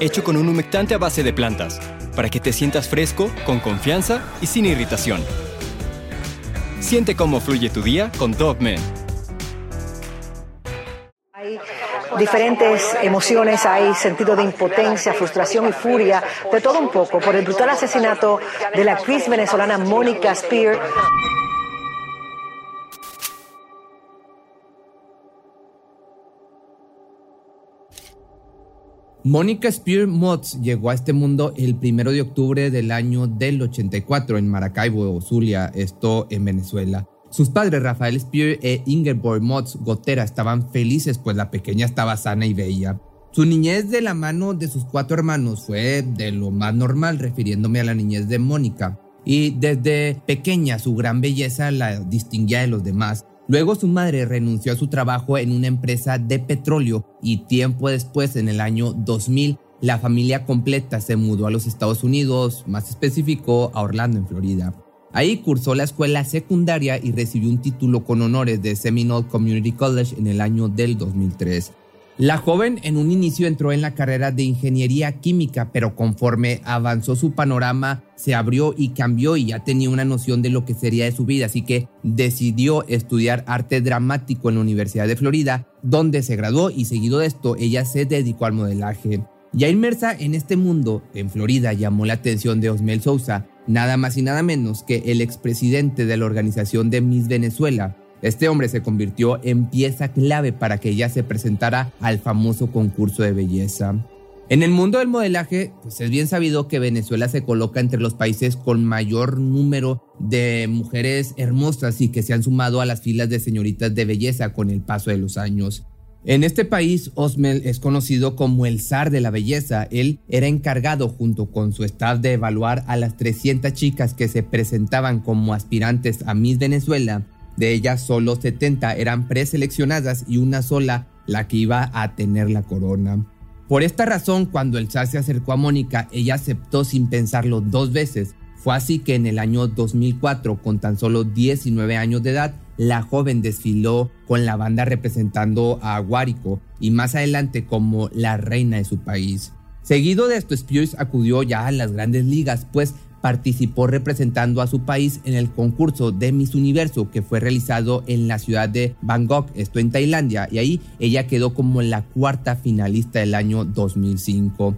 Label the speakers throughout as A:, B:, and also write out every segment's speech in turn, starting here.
A: hecho con un humectante a base de plantas, para que te sientas fresco, con confianza y sin irritación. Siente cómo fluye tu día con Dove
B: Hay diferentes emociones, hay sentido de impotencia, frustración y furia, de todo un poco, por el brutal asesinato de la actriz venezolana Mónica Spear.
C: Mónica Spear Motz llegó a este mundo el primero de octubre del año del 84 en Maracaibo, Zulia, esto en Venezuela. Sus padres, Rafael Spear e Ingeborg Motz Gotera, estaban felices pues la pequeña estaba sana y bella. Su niñez de la mano de sus cuatro hermanos fue de lo más normal, refiriéndome a la niñez de Mónica. Y desde pequeña su gran belleza la distinguía de los demás. Luego su madre renunció a su trabajo en una empresa de petróleo y tiempo después, en el año 2000, la familia completa se mudó a los Estados Unidos, más específico a Orlando, en Florida. Ahí cursó la escuela secundaria y recibió un título con honores de Seminole Community College en el año del 2003. La joven en un inicio entró en la carrera de ingeniería química, pero conforme avanzó su panorama se abrió y cambió y ya tenía una noción de lo que sería de su vida, así que decidió estudiar arte dramático en la Universidad de Florida, donde se graduó y seguido de esto ella se dedicó al modelaje. Ya inmersa en este mundo, en Florida llamó la atención de Osmel Sousa, nada más y nada menos que el expresidente de la organización de Miss Venezuela, este hombre se convirtió en pieza clave para que ella se presentara al famoso concurso de belleza. En el mundo del modelaje, pues es bien sabido que Venezuela se coloca entre los países con mayor número de mujeres hermosas y que se han sumado a las filas de señoritas de belleza con el paso de los años. En este país, Osmel es conocido como el zar de la belleza. Él era encargado junto con su staff de evaluar a las 300 chicas que se presentaban como aspirantes a Miss Venezuela de ellas, solo 70 eran preseleccionadas y una sola la que iba a tener la corona. Por esta razón, cuando el zar se acercó a Mónica, ella aceptó sin pensarlo dos veces. Fue así que en el año 2004, con tan solo 19 años de edad, la joven desfiló con la banda representando a Guárico y más adelante como la reina de su país. Seguido de esto, Spears acudió ya a las grandes ligas, pues participó representando a su país en el concurso de Miss Universo que fue realizado en la ciudad de Bangkok, esto en Tailandia, y ahí ella quedó como la cuarta finalista del año 2005.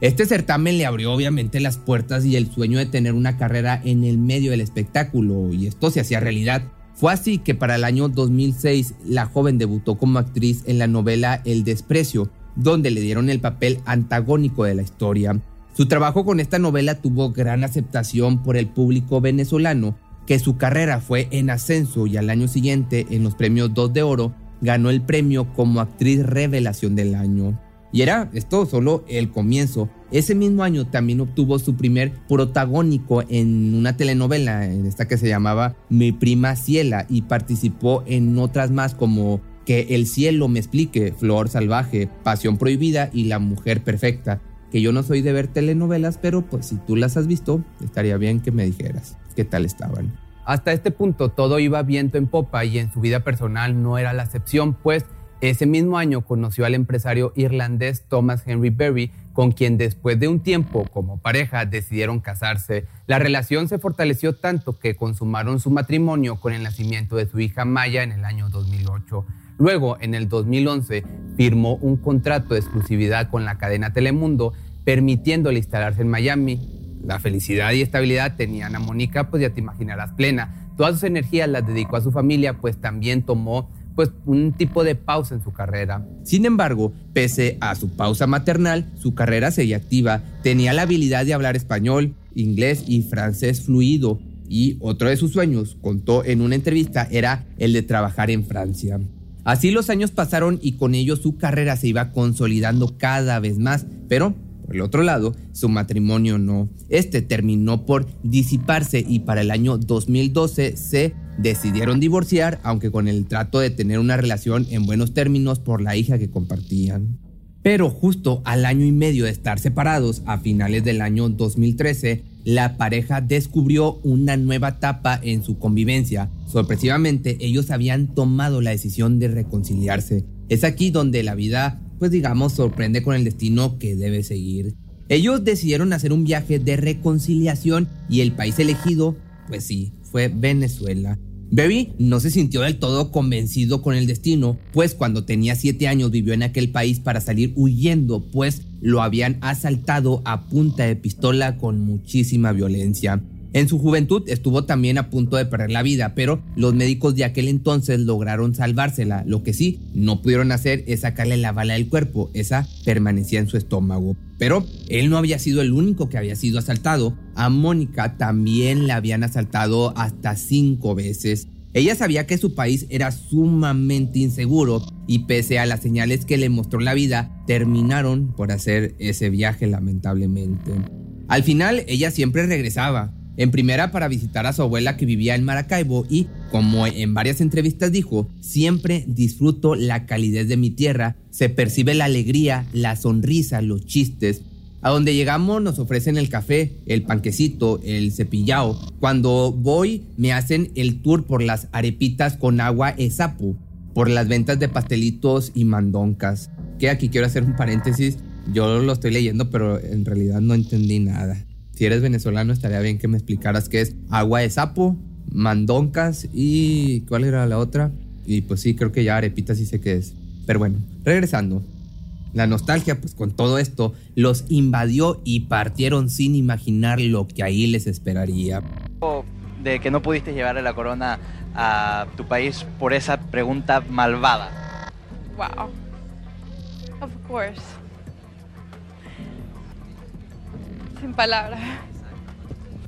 C: Este certamen le abrió obviamente las puertas y el sueño de tener una carrera en el medio del espectáculo, y esto se hacía realidad. Fue así que para el año 2006 la joven debutó como actriz en la novela El desprecio, donde le dieron el papel antagónico de la historia. Su trabajo con esta novela tuvo gran aceptación por el público venezolano, que su carrera fue en ascenso y al año siguiente, en los premios 2 de Oro, ganó el premio como actriz revelación del año. Y era esto solo el comienzo. Ese mismo año también obtuvo su primer protagónico en una telenovela, en esta que se llamaba Mi prima Ciela, y participó en otras más como Que el cielo me explique, Flor salvaje, Pasión prohibida y La mujer perfecta que yo no soy de ver telenovelas, pero pues si tú las has visto, estaría bien que me dijeras qué tal estaban. Hasta este punto todo iba viento en popa y en su vida personal no era la excepción, pues ese mismo año conoció al empresario irlandés Thomas Henry Berry, con quien después de un tiempo como pareja decidieron casarse. La relación se fortaleció tanto que consumaron su matrimonio con el nacimiento de su hija Maya en el año 2008. Luego, en el 2011, firmó un contrato de exclusividad con la cadena Telemundo, permitiéndole instalarse en Miami. La felicidad y estabilidad tenían a Mónica, pues ya te imaginarás, plena. Todas sus energías las dedicó a su familia, pues también tomó pues un tipo de pausa en su carrera. Sin embargo, pese a su pausa maternal, su carrera seguía activa. Tenía la habilidad de hablar español, inglés y francés fluido. Y otro de sus sueños, contó en una entrevista, era el de trabajar en Francia. Así los años pasaron y con ello su carrera se iba consolidando cada vez más, pero por el otro lado, su matrimonio no. Este terminó por disiparse y para el año 2012 se decidieron divorciar, aunque con el trato de tener una relación en buenos términos por la hija que compartían. Pero justo al año y medio de estar separados, a finales del año 2013, la pareja descubrió una nueva etapa en su convivencia. Sorpresivamente, ellos habían tomado la decisión de reconciliarse. Es aquí donde la vida pues digamos, sorprende con el destino que debe seguir. Ellos decidieron hacer un viaje de reconciliación y el país elegido, pues sí, fue Venezuela. Baby no se sintió del todo convencido con el destino, pues cuando tenía 7 años vivió en aquel país para salir huyendo, pues lo habían asaltado a punta de pistola con muchísima violencia. En su juventud estuvo también a punto de perder la vida, pero los médicos de aquel entonces lograron salvársela. Lo que sí no pudieron hacer es sacarle la bala del cuerpo, esa permanecía en su estómago. Pero él no había sido el único que había sido asaltado. A Mónica también la habían asaltado hasta cinco veces. Ella sabía que su país era sumamente inseguro y pese a las señales que le mostró la vida, terminaron por hacer ese viaje lamentablemente. Al final ella siempre regresaba, en primera para visitar a su abuela que vivía en Maracaibo y, como en varias entrevistas dijo, siempre disfruto la calidez de mi tierra, se percibe la alegría, la sonrisa, los chistes. A donde llegamos nos ofrecen el café, el panquecito, el cepillao. Cuando voy me hacen el tour por las arepitas con agua esapu, por las ventas de pastelitos y mandoncas. Que aquí quiero hacer un paréntesis, yo lo estoy leyendo pero en realidad no entendí nada. Si eres venezolano, estaría bien que me explicaras qué es agua de sapo, mandoncas y cuál era la otra. Y pues sí, creo que ya arepita sí sé qué es. Pero bueno, regresando. La nostalgia, pues con todo esto, los invadió y partieron sin imaginar lo que ahí les esperaría.
D: De que no pudiste llevarle la corona a tu país por esa pregunta malvada.
E: Wow. Of course. Sin palabras.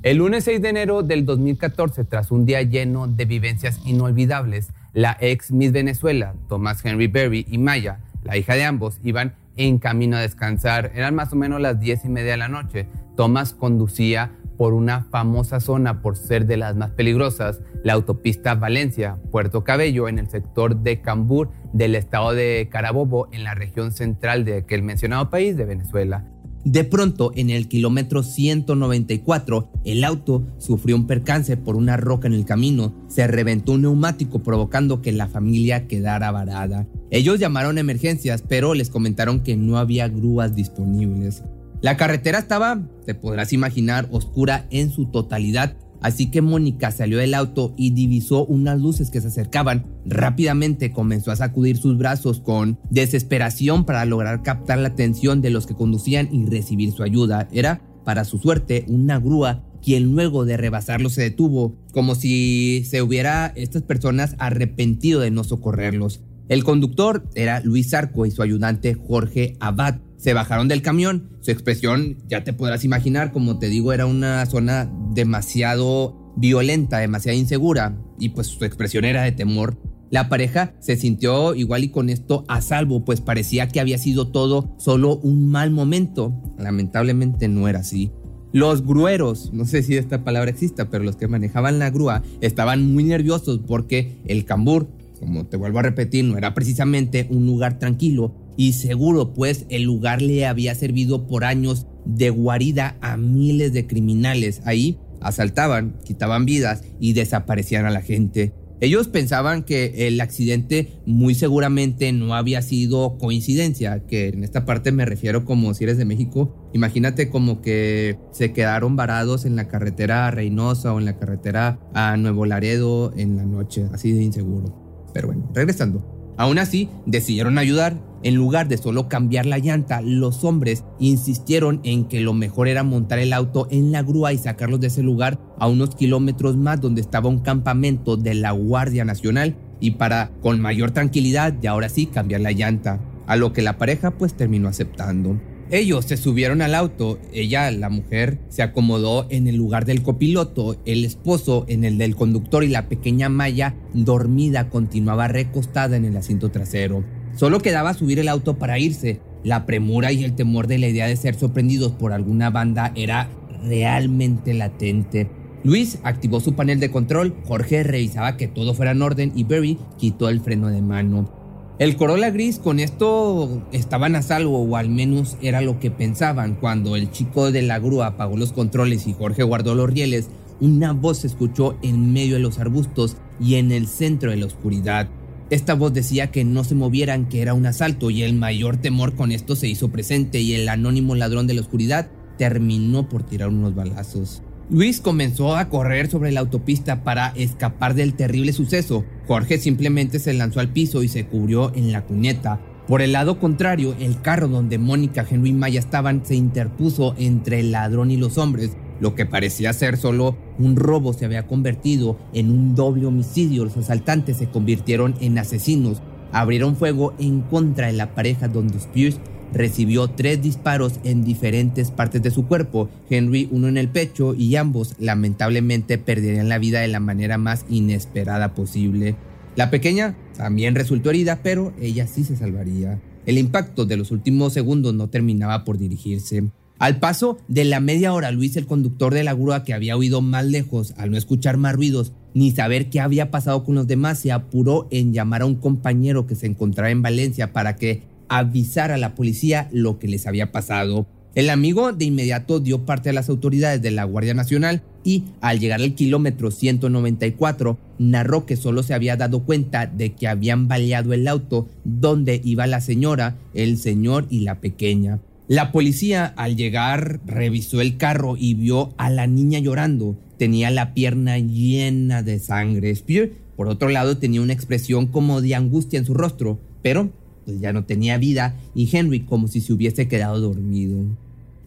C: El lunes 6 de enero del 2014, tras un día lleno de vivencias inolvidables, la ex Miss Venezuela, Thomas Henry Berry y Maya, la hija de ambos, iban en camino a descansar. Eran más o menos las 10 y media de la noche. Thomas conducía por una famosa zona por ser de las más peligrosas, la autopista Valencia, Puerto Cabello, en el sector de Cambur del estado de Carabobo, en la región central de aquel mencionado país de Venezuela. De pronto, en el kilómetro 194, el auto sufrió un percance por una roca en el camino. Se reventó un neumático provocando que la familia quedara varada. Ellos llamaron a emergencias, pero les comentaron que no había grúas disponibles. La carretera estaba, te podrás imaginar, oscura en su totalidad Así que Mónica salió del auto y divisó unas luces que se acercaban. Rápidamente comenzó a sacudir sus brazos con desesperación para lograr captar la atención de los que conducían y recibir su ayuda. Era, para su suerte, una grúa quien luego de rebasarlo se detuvo, como si se hubiera estas personas arrepentido de no socorrerlos. El conductor era Luis Arco y su ayudante Jorge Abad. Se bajaron del camión. Su expresión, ya te podrás imaginar, como te digo, era una zona demasiado violenta, demasiado insegura. Y pues su expresión era de temor. La pareja se sintió igual y con esto a salvo, pues parecía que había sido todo solo un mal momento. Lamentablemente no era así. Los grueros, no sé si esta palabra exista, pero los que manejaban la grúa estaban muy nerviosos porque el cambur, como te vuelvo a repetir, no era precisamente un lugar tranquilo y seguro, pues el lugar le había servido por años de guarida a miles de criminales. Ahí asaltaban, quitaban vidas y desaparecían a la gente. Ellos pensaban que el accidente muy seguramente no había sido coincidencia, que en esta parte me refiero como si eres de México, imagínate como que se quedaron varados en la carretera a Reynosa o en la carretera a Nuevo Laredo en la noche, así de inseguro. Pero bueno, regresando. Aún así, decidieron ayudar. En lugar de solo cambiar la llanta, los hombres insistieron en que lo mejor era montar el auto en la grúa y sacarlos de ese lugar a unos kilómetros más donde estaba un campamento de la Guardia Nacional y para con mayor tranquilidad y ahora sí cambiar la llanta, a lo que la pareja pues terminó aceptando. Ellos se subieron al auto, ella, la mujer, se acomodó en el lugar del copiloto, el esposo en el del conductor y la pequeña Maya, dormida, continuaba recostada en el asiento trasero. Solo quedaba subir el auto para irse. La premura y el temor de la idea de ser sorprendidos por alguna banda era realmente latente. Luis activó su panel de control, Jorge revisaba que todo fuera en orden y Barry quitó el freno de mano. El Corolla gris con esto estaban a salvo o al menos era lo que pensaban. Cuando el chico de la grúa apagó los controles y Jorge guardó los rieles, una voz se escuchó en medio de los arbustos y en el centro de la oscuridad. Esta voz decía que no se movieran, que era un asalto y el mayor temor con esto se hizo presente y el anónimo ladrón de la oscuridad terminó por tirar unos balazos. Luis comenzó a correr sobre la autopista para escapar del terrible suceso. Jorge simplemente se lanzó al piso y se cubrió en la cuneta. Por el lado contrario, el carro donde Mónica, Henry y Maya estaban se interpuso entre el ladrón y los hombres. Lo que parecía ser solo un robo se había convertido en un doble homicidio. Los asaltantes se convirtieron en asesinos. Abrieron fuego en contra de la pareja donde Spears recibió tres disparos en diferentes partes de su cuerpo, Henry uno en el pecho y ambos lamentablemente perderían la vida de la manera más inesperada posible. La pequeña también resultó herida, pero ella sí se salvaría. El impacto de los últimos segundos no terminaba por dirigirse. Al paso de la media hora, Luis, el conductor de la grúa que había oído más lejos, al no escuchar más ruidos ni saber qué había pasado con los demás, se apuró en llamar a un compañero que se encontraba en Valencia para que avisar a la policía lo que les había pasado. El amigo de inmediato dio parte a las autoridades de la Guardia Nacional y al llegar al kilómetro 194 narró que solo se había dado cuenta de que habían baleado el auto donde iba la señora, el señor y la pequeña. La policía al llegar revisó el carro y vio a la niña llorando. Tenía la pierna llena de sangre. Spear, por otro lado, tenía una expresión como de angustia en su rostro, pero pues ya no tenía vida y Henry como si se hubiese quedado dormido.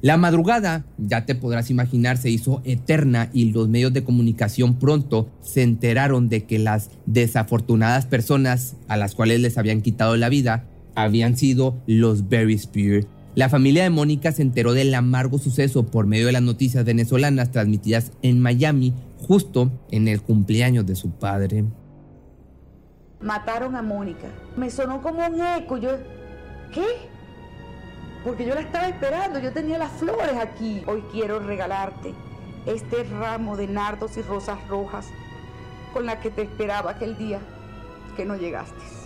C: La madrugada, ya te podrás imaginar, se hizo eterna y los medios de comunicación pronto se enteraron de que las desafortunadas personas a las cuales les habían quitado la vida habían sido los Berry Spear. La familia de Mónica se enteró del amargo suceso por medio de las noticias venezolanas transmitidas en Miami justo en el cumpleaños de su padre
F: mataron a Mónica. Me sonó como un eco. Yo, ¿qué? Porque yo la estaba esperando, yo tenía las flores aquí. Hoy quiero regalarte este ramo de nardos y rosas rojas con la que te esperaba aquel día que no llegaste.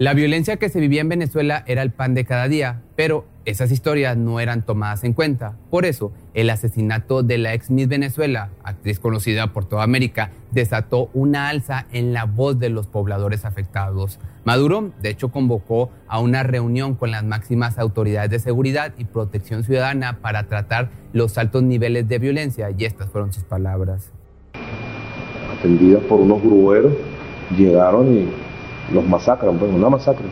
C: La violencia que se vivía en Venezuela era el pan de cada día, pero esas historias no eran tomadas en cuenta. Por eso, el asesinato de la ex Miss Venezuela, actriz conocida por toda América, desató una alza en la voz de los pobladores afectados. Maduro, de hecho, convocó a una reunión con las máximas autoridades de seguridad y protección ciudadana para tratar los altos niveles de violencia, y estas fueron sus palabras.
G: Atendidas por unos grueros, llegaron y los masacran, pues una masacre.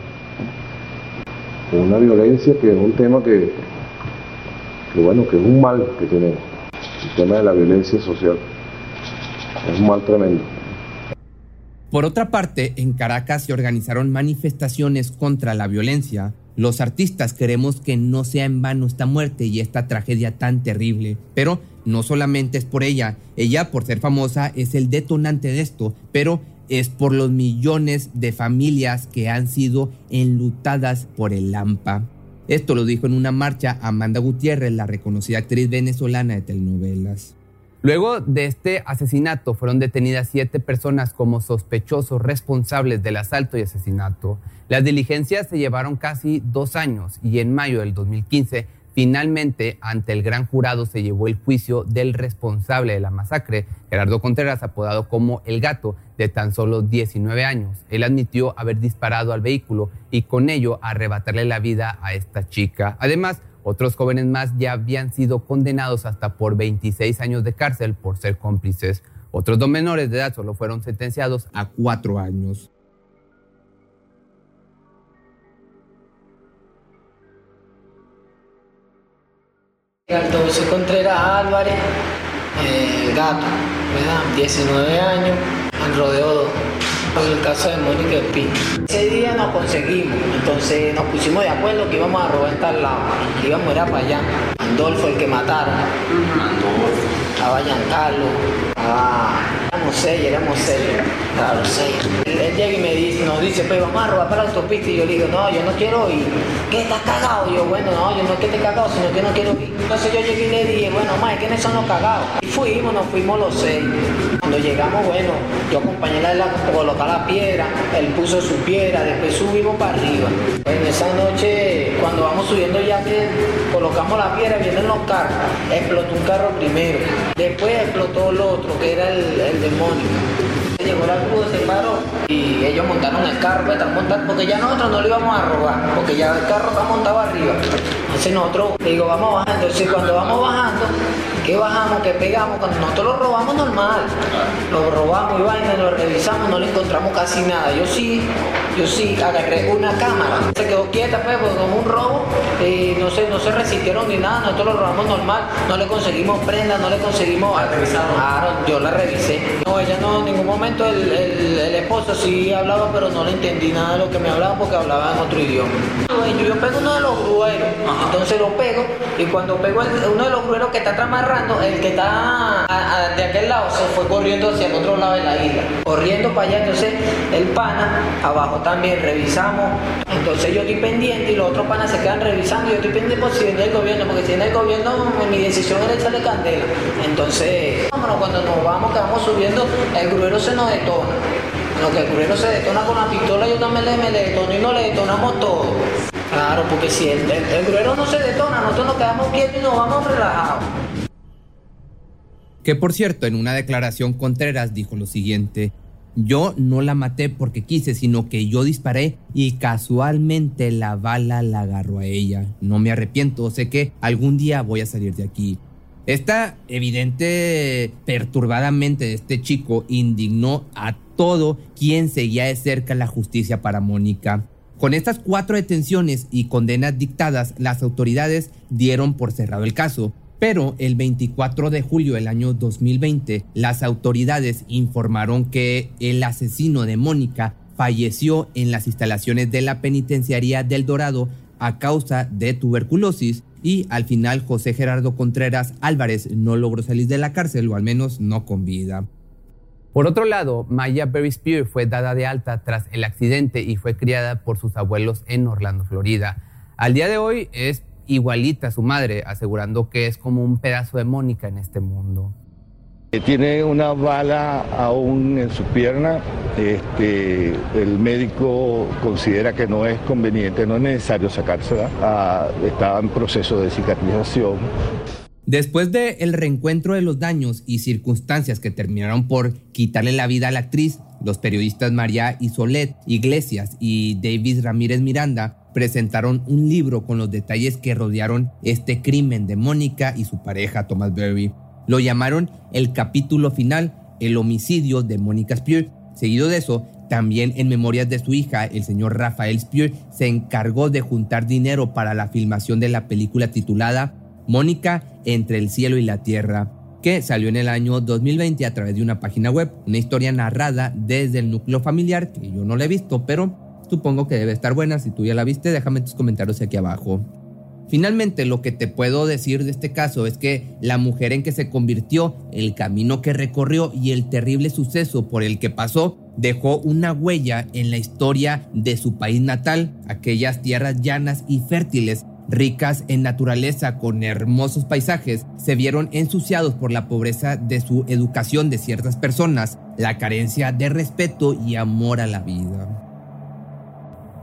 G: Una violencia que es un tema que, que, bueno, que es un mal que tenemos. El tema de la violencia social. Es un mal tremendo.
C: Por otra parte, en Caracas se organizaron manifestaciones contra la violencia. Los artistas queremos que no sea en vano esta muerte y esta tragedia tan terrible, pero no solamente es por ella, ella por ser famosa es el detonante de esto, pero es por los millones de familias que han sido enlutadas por el Lampa. Esto lo dijo en una marcha Amanda Gutiérrez, la reconocida actriz venezolana de telenovelas. Luego de este asesinato fueron detenidas siete personas como sospechosos responsables del asalto y asesinato. Las diligencias se llevaron casi dos años y en mayo del 2015 Finalmente, ante el gran jurado se llevó el juicio del responsable de la masacre, Gerardo Contreras, apodado como El Gato, de tan solo 19 años. Él admitió haber disparado al vehículo y con ello arrebatarle la vida a esta chica. Además, otros jóvenes más ya habían sido condenados hasta por 26 años de cárcel por ser cómplices. Otros dos menores de edad solo fueron sentenciados a cuatro años.
H: Alfonso Contreras Álvarez, eh, gato, ¿verdad? 19 años, en rodeo 2, en el caso de Mónica Pi. Ese día nos conseguimos, entonces nos pusimos de acuerdo que íbamos a robar tal lado, que íbamos a ir para allá. Andolfo, el que mataron, Andolfo, estaba Giancarlo, estaba éramos seis, éramos seis, claro, seis. Él, llega y me dice, nos dice, pues vamos a robar para la autopista y yo le digo, no, yo no quiero ir. ¿Qué estás cagado? Yo, bueno, no, yo no es que esté cagado, sino que no quiero ir. Entonces yo llegué y le dije, bueno, más, ¿quiénes son los cagados? Y fuimos, nos fuimos los seis. Cuando llegamos, bueno, yo acompañé a él a colocar la piedra, él puso su piedra, después subimos para arriba. En esa noche, cuando vamos subiendo ya que colocamos la piedra, vienen los carros, explotó un carro primero, después explotó el otro, que era el, el Llegó la cruz, se paró y ellos montaron el carro, pues, están montando, porque ya nosotros no lo íbamos a robar, porque ya el carro está montado arriba. Entonces nosotros, digo, vamos bajando. Entonces cuando vamos bajando, que bajamos, que pegamos, cuando nosotros lo robamos normal, lo robamos y vaina, lo revisamos, no le encontramos casi nada. Yo sí, yo sí agarré una cámara, se quedó quieta, pues, porque como un robo, eh, no, se, no se resistieron ni nada, nosotros lo robamos normal, no le conseguimos prenda, no le conseguimos. Claro, yo la revisé. No, ella no, en ningún momento el esposo sí hablaba, pero no le entendí nada de lo que me hablaba porque hablaba en otro idioma. Yo, yo pego uno de los grueros, entonces lo pego y cuando pego el- uno de los grueros que está amarrando, el que está de aquel lado se fue corriendo hacia el otro lado de la isla, corriendo para allá, entonces el pana abajo también revisamos, entonces yo estoy pendiente y los otros panas se quedan revisando yo estoy pendiente por si viene el gobierno, porque si viene el gobierno mi decisión era echarle candela, entonces vámonos, cuando nos vamos, que vamos subiendo, el gruero se nos detona. Lo que el gruero se detona con la pistola, yo también le, me le detono y nos le detonamos todo. Claro, porque si el, el, gruero no se detona, nosotros nos quedamos quietos y nos vamos relajados.
C: Que por cierto, en una declaración Contreras dijo lo siguiente, yo no la maté porque quise, sino que yo disparé y casualmente la bala la agarró a ella. No me arrepiento, sé que algún día voy a salir de aquí. Esta evidente perturbadamente de este chico indignó a todo quien seguía de cerca la justicia para Mónica. Con estas cuatro detenciones y condenas dictadas, las autoridades dieron por cerrado el caso. Pero el 24 de julio del año 2020, las autoridades informaron que el asesino de Mónica falleció en las instalaciones de la penitenciaría del Dorado a causa de tuberculosis y al final José Gerardo Contreras Álvarez no logró salir de la cárcel o al menos no con vida. Por otro lado, Maya Berry Spear fue dada de alta tras el accidente y fue criada por sus abuelos en Orlando, Florida. Al día de hoy es igualita a su madre, asegurando que es como un pedazo de Mónica en este mundo.
I: Tiene una bala aún en su pierna. Este, el médico considera que no es conveniente, no es necesario sacársela. Ah, está en proceso de cicatrización.
C: Después del el reencuentro de los daños y circunstancias que terminaron por quitarle la vida a la actriz, los periodistas María Isolet Iglesias y David Ramírez Miranda presentaron un libro con los detalles que rodearon este crimen de Mónica y su pareja Thomas Berry. Lo llamaron el capítulo final, el homicidio de Mónica Spear. Seguido de eso, también en memorias de su hija, el señor Rafael Spear se encargó de juntar dinero para la filmación de la película titulada Mónica entre el cielo y la tierra, que salió en el año 2020 a través de una página web, una historia narrada desde el núcleo familiar, que yo no la he visto, pero supongo que debe estar buena. Si tú ya la viste, déjame tus comentarios aquí abajo. Finalmente, lo que te puedo decir de este caso es que la mujer en que se convirtió, el camino que recorrió y el terrible suceso por el que pasó dejó una huella en la historia de su país natal, aquellas tierras llanas y fértiles ricas en naturaleza con hermosos paisajes, se vieron ensuciados por la pobreza de su educación de ciertas personas, la carencia de respeto y amor a la vida.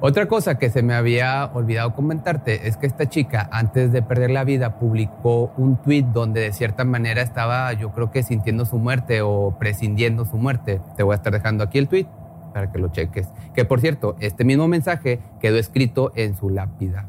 C: Otra cosa que se me había olvidado comentarte es que esta chica, antes de perder la vida, publicó un tweet donde de cierta manera estaba, yo creo que sintiendo su muerte o prescindiendo su muerte. Te voy a estar dejando aquí el tweet para que lo cheques. Que por cierto, este mismo mensaje quedó escrito en su lápida.